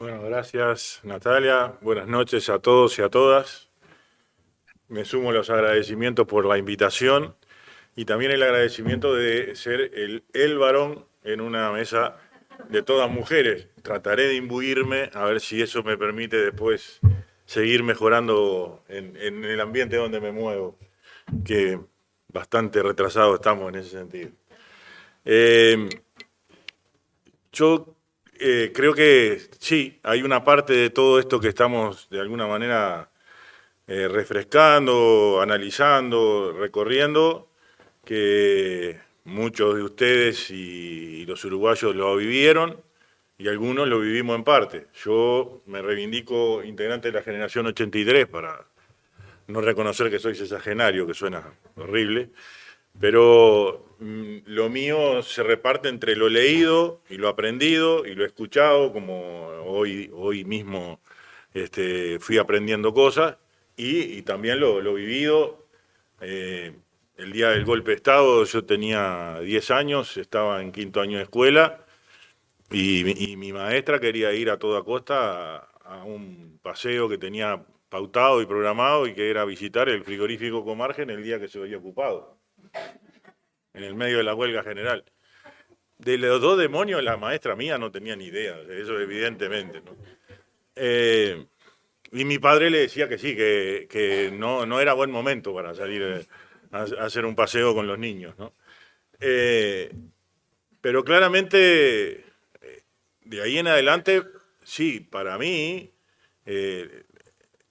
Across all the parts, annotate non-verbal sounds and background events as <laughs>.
Bueno, gracias Natalia. Buenas noches a todos y a todas. Me sumo los agradecimientos por la invitación y también el agradecimiento de ser el, el varón en una mesa de todas mujeres. Trataré de imbuirme a ver si eso me permite después seguir mejorando en, el ambiente donde me muevo, que bastante retrasado estamos en ese sentido. Eh, yo eh, creo que sí, hay una parte de todo esto que estamos de alguna manera eh, refrescando, analizando, recorriendo, que muchos de ustedes y los uruguayos lo vivieron y algunos lo vivimos en parte. Yo me reivindico integrante de la generación 83 para no reconocer que soy sexagenario, que suena horrible, pero mm, lo mío se reparte entre lo leído y lo aprendido y lo escuchado, como hoy, hoy mismo este, fui aprendiendo cosas, y, también lo, lo vivido. Eh, el día del golpe de Estado yo tenía 10 años, estaba en quinto año de escuela, y, mi maestra quería ir a toda costa a, un paseo que tenía pautado y programado y que era visitar el frigorífico Comargen el día que se había ocupado, en el medio de la huelga general. De los dos demonios, la maestra mía no tenía ni idea, eso evidentemente. Eh, y mi padre le decía que sí, que, no, no, era buen momento para salir eh, a, hacer un paseo con los niños. Eh, pero claramente de ahí en adelante, sí, para mí,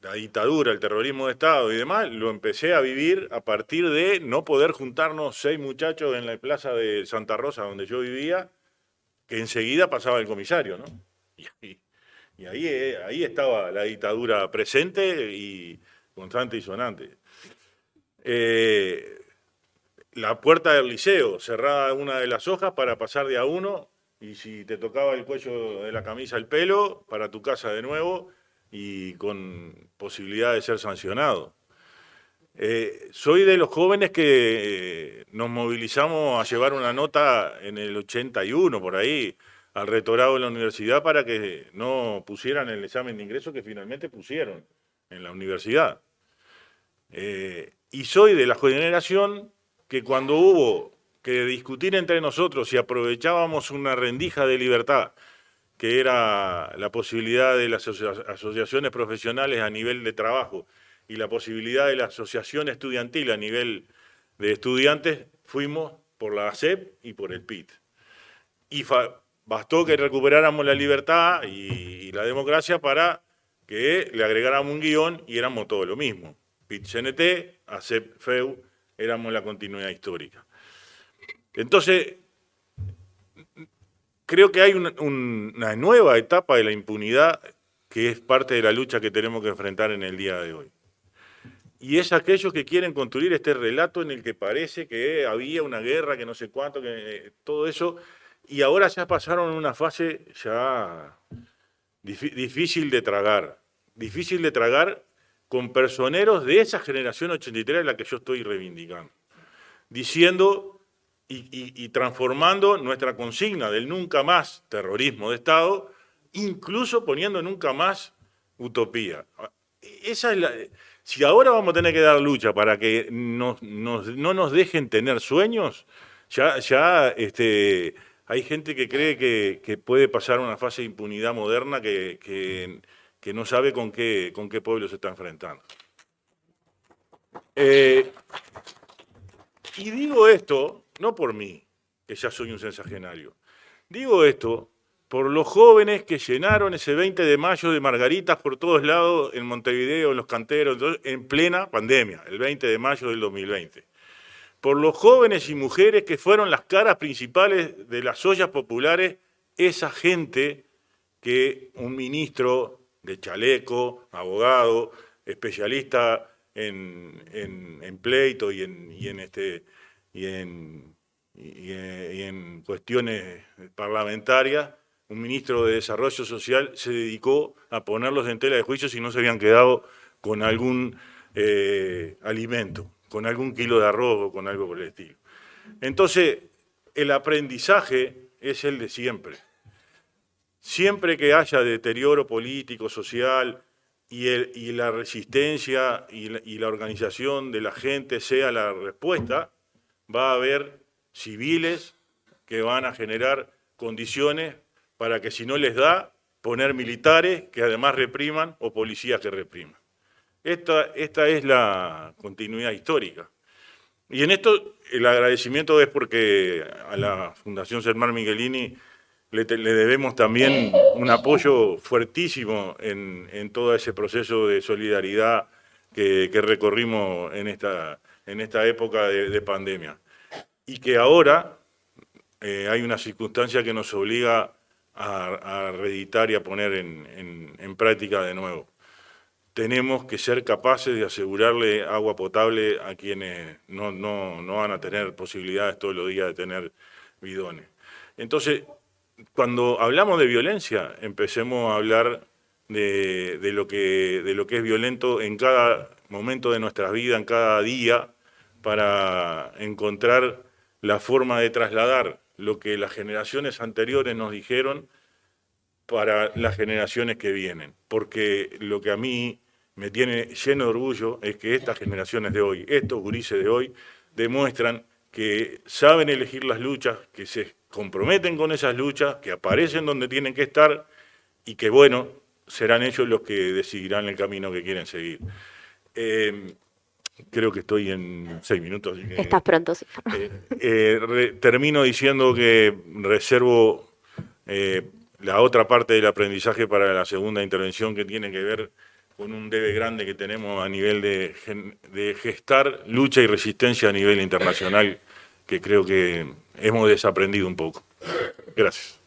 la dictadura, el terrorismo de Estado y demás, lo empecé a vivir a partir de no poder juntarnos seis muchachos en la plaza de Santa Rosa, donde yo vivía, que enseguida pasaba el comisario, ¿no? <laughs> Y, ahí, eh, ahí estaba la dictadura presente y constante y sonante. Eh, la puerta del liceo, cerrada una de las hojas para pasar de a uno y si te tocaba el cuello de la camisa el pelo, para tu casa de nuevo y con posibilidad de ser sancionado. Eh, soy de los jóvenes que eh, nos movilizamos a llevar una nota en el 81, por ahí, al rectorado de la universidad para que no pusieran el examen de ingreso que finalmente pusieron en la universidad. Eh, y soy de la generación que cuando hubo que discutir entre nosotros si aprovechábamos una rendija de libertad, que era la posibilidad de las asociaciones profesionales a nivel de trabajo y la posibilidad de la asociación estudiantil a nivel de estudiantes, fuimos por la ASEP y por el PIT. Y bastó que recuperáramos la libertad y, la democracia para que le agregáramos un guion y éramos todo lo mismo. PIT-CNT, ASEP-FEU, éramos la continuidad histórica. Entonces, creo que hay una, nueva etapa de la impunidad que es parte de la lucha que tenemos que enfrentar en el día de hoy. Y es aquellos que quieren construir este relato en el que parece que había una guerra, que no sé cuánto, que todo eso, y ahora ya pasaron una fase ya difícil de tragar, difícil de tragar con personeros de esa generación 83 a la que yo estoy reivindicando, diciendo y, transformando nuestra consigna del nunca más terrorismo de Estado, incluso poniendo nunca más utopía. Esa si ahora vamos a tener que dar lucha para que no nos dejen tener sueños, ya, ya este, hay gente que cree que, puede pasar una fase de impunidad moderna que, que, no sabe con qué, con qué pueblo se está enfrentando. Eh, y digo esto no por mí, que ya soy un sensagenario. Digo esto por los jóvenes que llenaron ese 20 de mayo de margaritas por todos lados en Montevideo, en los canteros, en plena pandemia, el 20 de mayo del 2020. Por los jóvenes y mujeres que fueron las caras principales de las ollas populares, esa gente que un ministro de chaleco, abogado, especialista en, pleito y en, y en este, y en, y en cuestiones parlamentarias, un ministro de Desarrollo Social se dedicó a ponerlos en tela de juicio si no se habían quedado con algún eh, alimento, con algún kilo de arroz o con algo por el estilo. Entonces, el aprendizaje es el de siempre. siempre que haya deterioro político, social, y, la resistencia y la, organización de la gente sea la respuesta, va a haber civiles que van a generar condiciones para que si no les da, poner militares que además repriman o policías que repriman. Esta, esta es la continuidad histórica. Y en esto el agradecimiento es porque a la Fundación Sermar Miguelini le, debemos también un apoyo fuertísimo en, todo ese proceso de solidaridad que, recorrimos en esta, en esta época de, pandemia. Y que ahora eh, hay una circunstancia que nos obliga a, reeditar y a poner en, práctica de nuevo. Tenemos que ser capaces de asegurarle agua potable a quienes no, no van a tener posibilidades todos los días de tener bidones. Entonces, cuando hablamos de violencia, empecemos a hablar de, lo que, de lo que es violento en cada momento de nuestra vida, en cada día, para encontrar la forma de trasladar lo que las generaciones anteriores nos dijeron para las generaciones que vienen. Porque lo que a mí me tiene lleno de orgullo es que estas generaciones de hoy, estos gurises de hoy, demuestran que saben elegir las luchas, que se comprometen con esas luchas, que aparecen donde tienen que estar y que, bueno, serán ellos los que decidirán el camino que quieren seguir. Eh, creo que estoy en seis minutos. Estás pronto, sí. Eh, eh, termino diciendo que reservo la otra parte del aprendizaje para la segunda intervención que tiene que ver con un debe grande que tenemos a nivel de, de gestar lucha y resistencia a nivel internacional, que creo que hemos desaprendido un poco. Gracias.